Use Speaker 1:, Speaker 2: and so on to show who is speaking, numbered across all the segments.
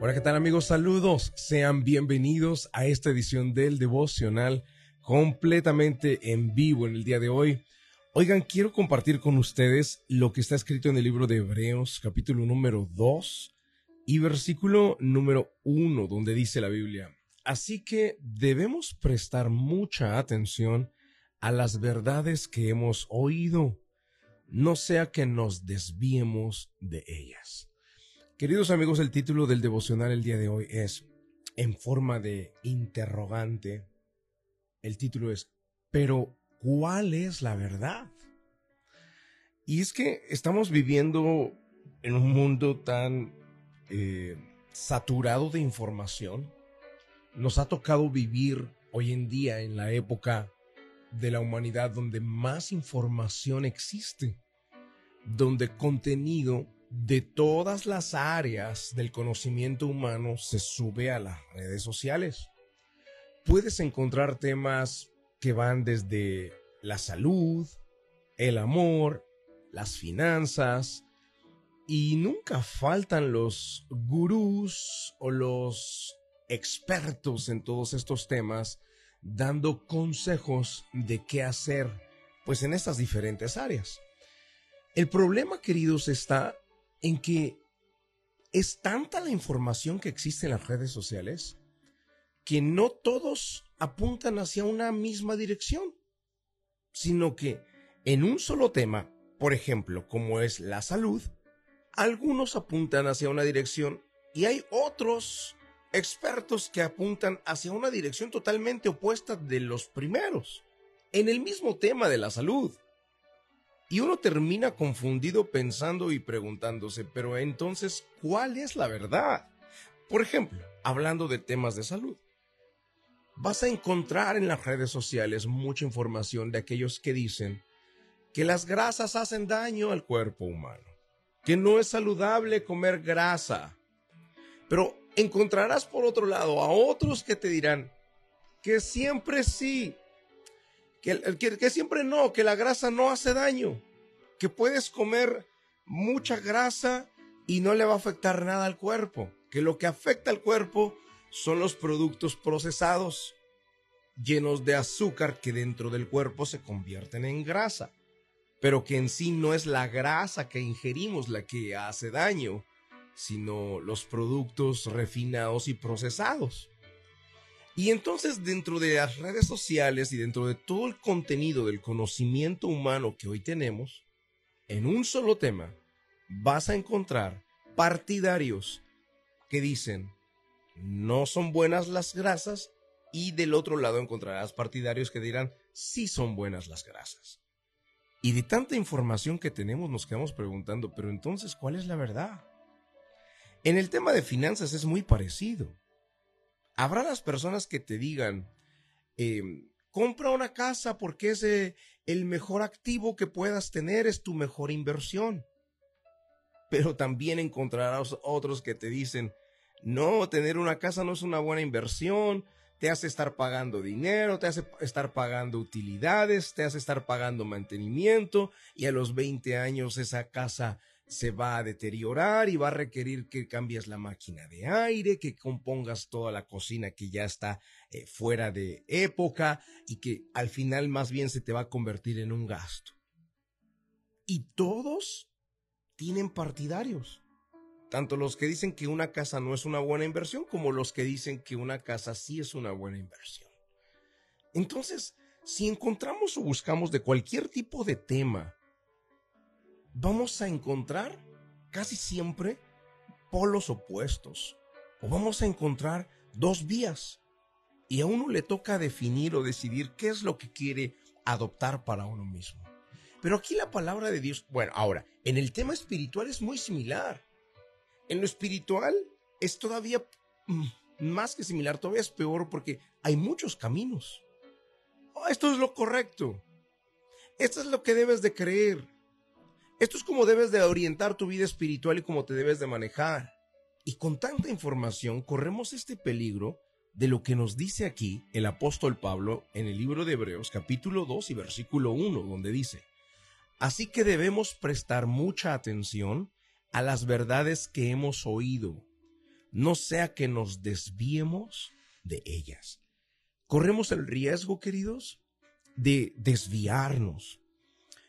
Speaker 1: Hola, ¿qué tal amigos? Saludos. Sean bienvenidos a esta edición del devocional completamente en vivo en el día de hoy. Oigan, quiero compartir con ustedes lo que está escrito en el libro de Hebreos, capítulo número 2 y versículo número 1, donde dice la Biblia. Así que debemos prestar mucha atención a las verdades que hemos oído, no sea que nos desviemos de ellas. Queridos amigos, el título del devocional el día de hoy es en forma de interrogante. El título es, pero ¿cuál es la verdad? Y es que estamos viviendo en un mundo tan eh, saturado de información. Nos ha tocado vivir hoy en día en la época de la humanidad donde más información existe, donde contenido de todas las áreas del conocimiento humano se sube a las redes sociales. Puedes encontrar temas que van desde la salud, el amor, las finanzas, y nunca faltan los gurús o los expertos en todos estos temas dando consejos de qué hacer pues en estas diferentes áreas. El problema, queridos, está en que es tanta la información que existe en las redes sociales que no todos apuntan hacia una misma dirección, sino que en un solo tema, por ejemplo, como es la salud, algunos apuntan hacia una dirección y hay otros expertos que apuntan hacia una dirección totalmente opuesta de los primeros, en el mismo tema de la salud. Y uno termina confundido pensando y preguntándose, pero entonces, ¿cuál es la verdad? Por ejemplo, hablando de temas de salud. Vas a encontrar en las redes sociales mucha información de aquellos que dicen que las grasas hacen daño al cuerpo humano, que no es saludable comer grasa. Pero encontrarás por otro lado a otros que te dirán que siempre sí, que, siempre no, que la grasa no hace daño, que puedes comer mucha grasa y no le va a afectar nada al cuerpo, que lo que afecta al cuerpo son los productos procesados llenos de azúcar que dentro del cuerpo se convierten en grasa, pero que en sí no es la grasa que ingerimos la que hace daño, sino los productos refinados y procesados. Y entonces dentro de las redes sociales y dentro de todo el contenido del conocimiento humano que hoy tenemos, en un solo tema, vas a encontrar partidarios que dicen no son buenas las grasas y del otro lado encontrarás partidarios que dirán sí son buenas las grasas. Y de tanta información que tenemos nos quedamos preguntando, pero entonces, ¿cuál es la verdad? En el tema de finanzas es muy parecido. Habrá las personas que te digan, em, compra una casa porque es eh, el mejor activo que puedas tener, es tu mejor inversión. Pero también encontrarás otros que te dicen, no, tener una casa no es una buena inversión, te hace estar pagando dinero, te hace estar pagando utilidades, te hace estar pagando mantenimiento y a los 20 años esa casa se va a deteriorar y va a requerir que cambies la máquina de aire, que compongas toda la cocina que ya está eh, fuera de época y que al final más bien se te va a convertir en un gasto. Y todos tienen partidarios. Tanto los que dicen que una casa no es una buena inversión como los que dicen que una casa sí es una buena inversión. Entonces, si encontramos o buscamos de cualquier tipo de tema vamos a encontrar casi siempre polos opuestos o vamos a encontrar dos vías y a uno le toca definir o decidir qué es lo que quiere adoptar para uno mismo. Pero aquí la palabra de Dios, bueno, ahora, en el tema espiritual es muy similar. En lo espiritual es todavía mm, más que similar, todavía es peor porque hay muchos caminos. Oh, esto es lo correcto. Esto es lo que debes de creer. Esto es como debes de orientar tu vida espiritual y cómo te debes de manejar. Y con tanta información corremos este peligro de lo que nos dice aquí el apóstol Pablo en el libro de Hebreos capítulo 2 y versículo 1, donde dice, Así que debemos prestar mucha atención a las verdades que hemos oído, no sea que nos desviemos de ellas. Corremos el riesgo, queridos, de desviarnos.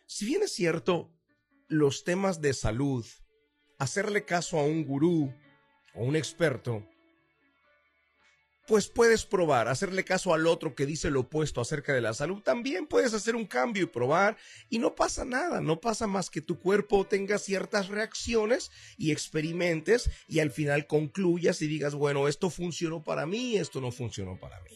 Speaker 1: Si bien es cierto, los temas de salud, hacerle caso a un gurú o un experto, pues puedes probar, hacerle caso al otro que dice lo opuesto acerca de la salud. También puedes hacer un cambio y probar y no pasa nada, no pasa más que tu cuerpo tenga ciertas reacciones y experimentes y al final concluyas y digas, bueno, esto funcionó para mí, esto no funcionó para mí.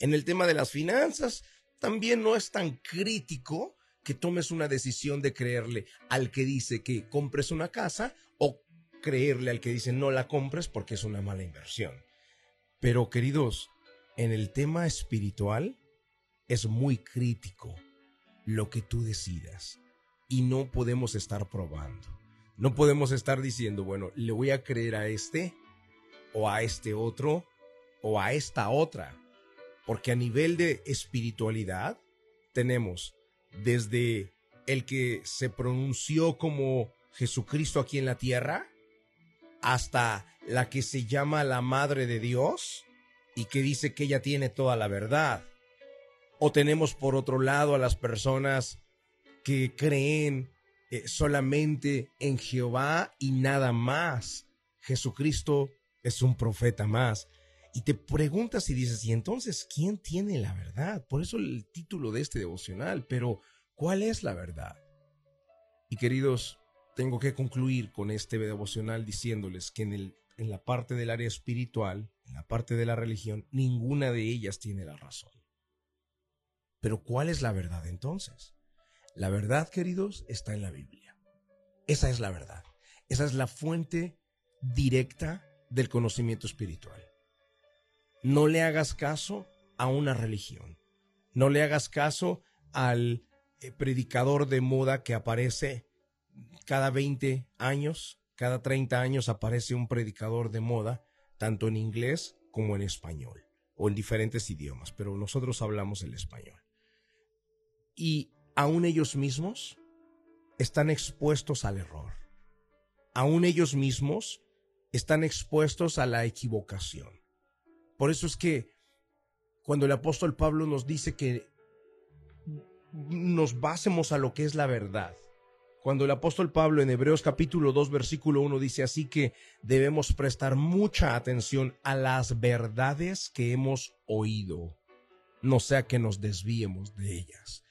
Speaker 1: En el tema de las finanzas, también no es tan crítico que tomes una decisión de creerle al que dice que compres una casa o creerle al que dice no la compres porque es una mala inversión. Pero queridos, en el tema espiritual es muy crítico lo que tú decidas y no podemos estar probando. No podemos estar diciendo, bueno, le voy a creer a este o a este otro o a esta otra. Porque a nivel de espiritualidad tenemos desde el que se pronunció como Jesucristo aquí en la tierra hasta la que se llama la Madre de Dios y que dice que ella tiene toda la verdad. O tenemos por otro lado a las personas que creen eh, solamente en Jehová y nada más. Jesucristo es un profeta más. Y te preguntas y dices, ¿y entonces quién tiene la verdad? Por eso el título de este devocional, pero ¿cuál es la verdad? Y queridos, tengo que concluir con este devocional diciéndoles que en, el, en la parte del área espiritual, en la parte de la religión, ninguna de ellas tiene la razón. Pero ¿cuál es la verdad entonces? La verdad, queridos, está en la Biblia. Esa es la verdad. Esa es la fuente directa del conocimiento espiritual. No le hagas caso a una religión. No le hagas caso al eh, predicador de moda que aparece cada 20 años, cada 30 años aparece un predicador de moda, tanto en inglés como en español, o en diferentes idiomas, pero nosotros hablamos el español. Y aún ellos mismos están expuestos al error. Aún ellos mismos están expuestos a la equivocación. Por eso es que cuando el apóstol Pablo nos dice que nos basemos a lo que es la verdad, cuando el apóstol Pablo en Hebreos capítulo 2 versículo 1 dice así que debemos prestar mucha atención a las verdades que hemos oído, no sea que nos desviemos de ellas.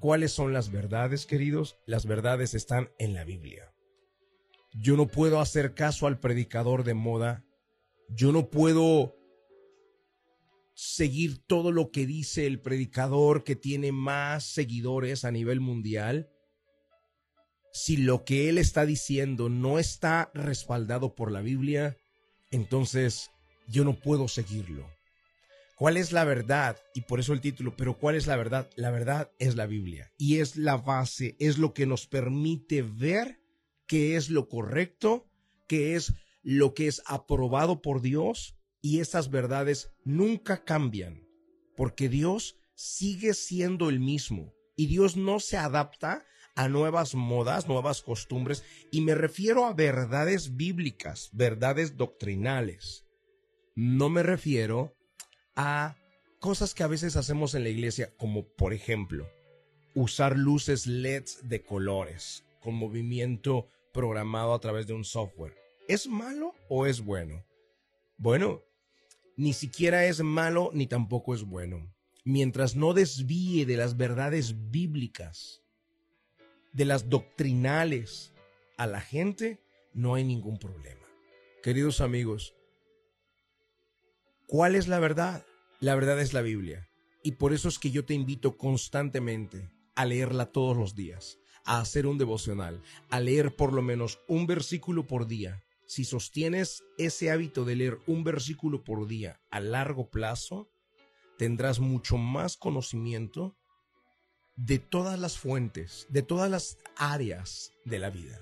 Speaker 1: ¿Cuáles son las verdades, queridos? Las verdades están en la Biblia. Yo no puedo hacer caso al predicador de moda. Yo no puedo seguir todo lo que dice el predicador que tiene más seguidores a nivel mundial si lo que él está diciendo no está respaldado por la Biblia, entonces yo no puedo seguirlo. ¿Cuál es la verdad? Y por eso el título, pero ¿cuál es la verdad? La verdad es la Biblia y es la base, es lo que nos permite ver qué es lo correcto, qué es lo que es aprobado por Dios y esas verdades nunca cambian, porque Dios sigue siendo el mismo y Dios no se adapta a nuevas modas, nuevas costumbres, y me refiero a verdades bíblicas, verdades doctrinales. No me refiero a cosas que a veces hacemos en la iglesia, como por ejemplo, usar luces LEDs de colores con movimiento programado a través de un software. ¿Es malo o es bueno? Bueno, ni siquiera es malo ni tampoco es bueno. Mientras no desvíe de las verdades bíblicas, de las doctrinales a la gente, no hay ningún problema. Queridos amigos, ¿cuál es la verdad? La verdad es la Biblia. Y por eso es que yo te invito constantemente a leerla todos los días, a hacer un devocional, a leer por lo menos un versículo por día. Si sostienes ese hábito de leer un versículo por día a largo plazo, tendrás mucho más conocimiento de todas las fuentes, de todas las áreas de la vida.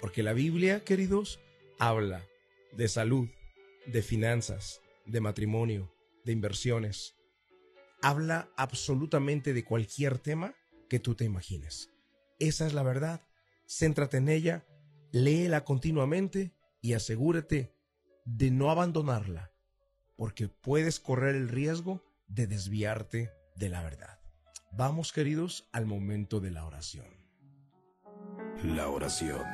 Speaker 1: Porque la Biblia, queridos, habla de salud, de finanzas, de matrimonio, de inversiones. Habla absolutamente de cualquier tema que tú te imagines. Esa es la verdad. Céntrate en ella, léela continuamente y asegúrate de no abandonarla, porque puedes correr el riesgo de desviarte de la verdad. Vamos, queridos, al momento de la oración.
Speaker 2: La oración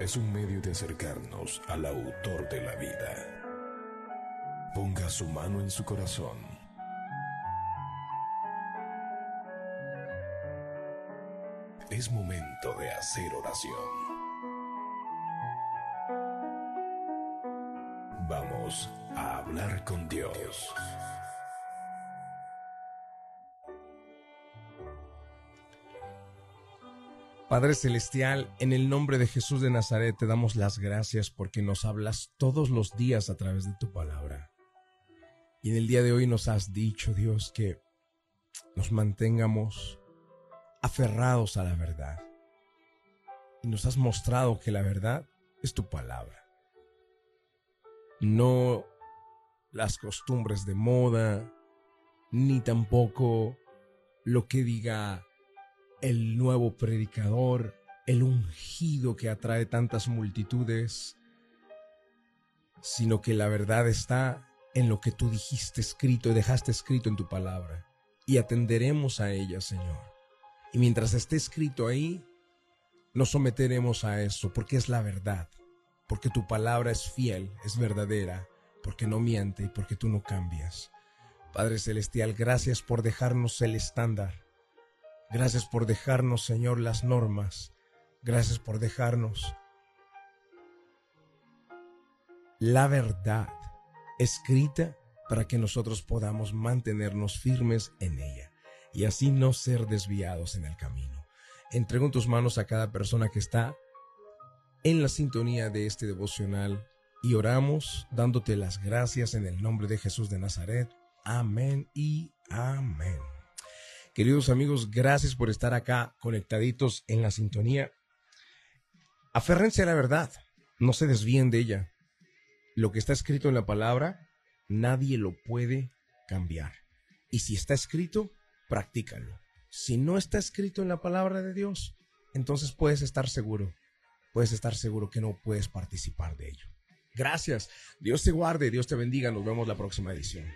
Speaker 2: es un medio de acercarnos al autor de la vida. Ponga su mano en su corazón. Es momento de hacer oración. Vamos a hablar con Dios.
Speaker 1: Padre Celestial, en el nombre de Jesús de Nazaret te damos las gracias porque nos hablas todos los días a través de tu palabra. Y en el día de hoy nos has dicho, Dios, que nos mantengamos aferrados a la verdad. Y nos has mostrado que la verdad es tu palabra. No las costumbres de moda, ni tampoco lo que diga el nuevo predicador, el ungido que atrae tantas multitudes, sino que la verdad está en lo que tú dijiste escrito y dejaste escrito en tu palabra, y atenderemos a ella, Señor. Y mientras esté escrito ahí, nos someteremos a eso, porque es la verdad, porque tu palabra es fiel, es verdadera, porque no miente y porque tú no cambias. Padre Celestial, gracias por dejarnos el estándar Gracias por dejarnos, Señor, las normas. Gracias por dejarnos la verdad escrita para que nosotros podamos mantenernos firmes en ella y así no ser desviados en el camino. Entrego en tus manos a cada persona que está en la sintonía de este devocional y oramos dándote las gracias en el nombre de Jesús de Nazaret. Amén y amén. Queridos amigos, gracias por estar acá conectaditos en la sintonía. Aférrense a la verdad, no se desvíen de ella. Lo que está escrito en la palabra, nadie lo puede cambiar. Y si está escrito, practícalo. Si no está escrito en la palabra de Dios, entonces puedes estar seguro, puedes estar seguro que no puedes participar de ello. Gracias. Dios te guarde, Dios te bendiga. Nos vemos la próxima edición.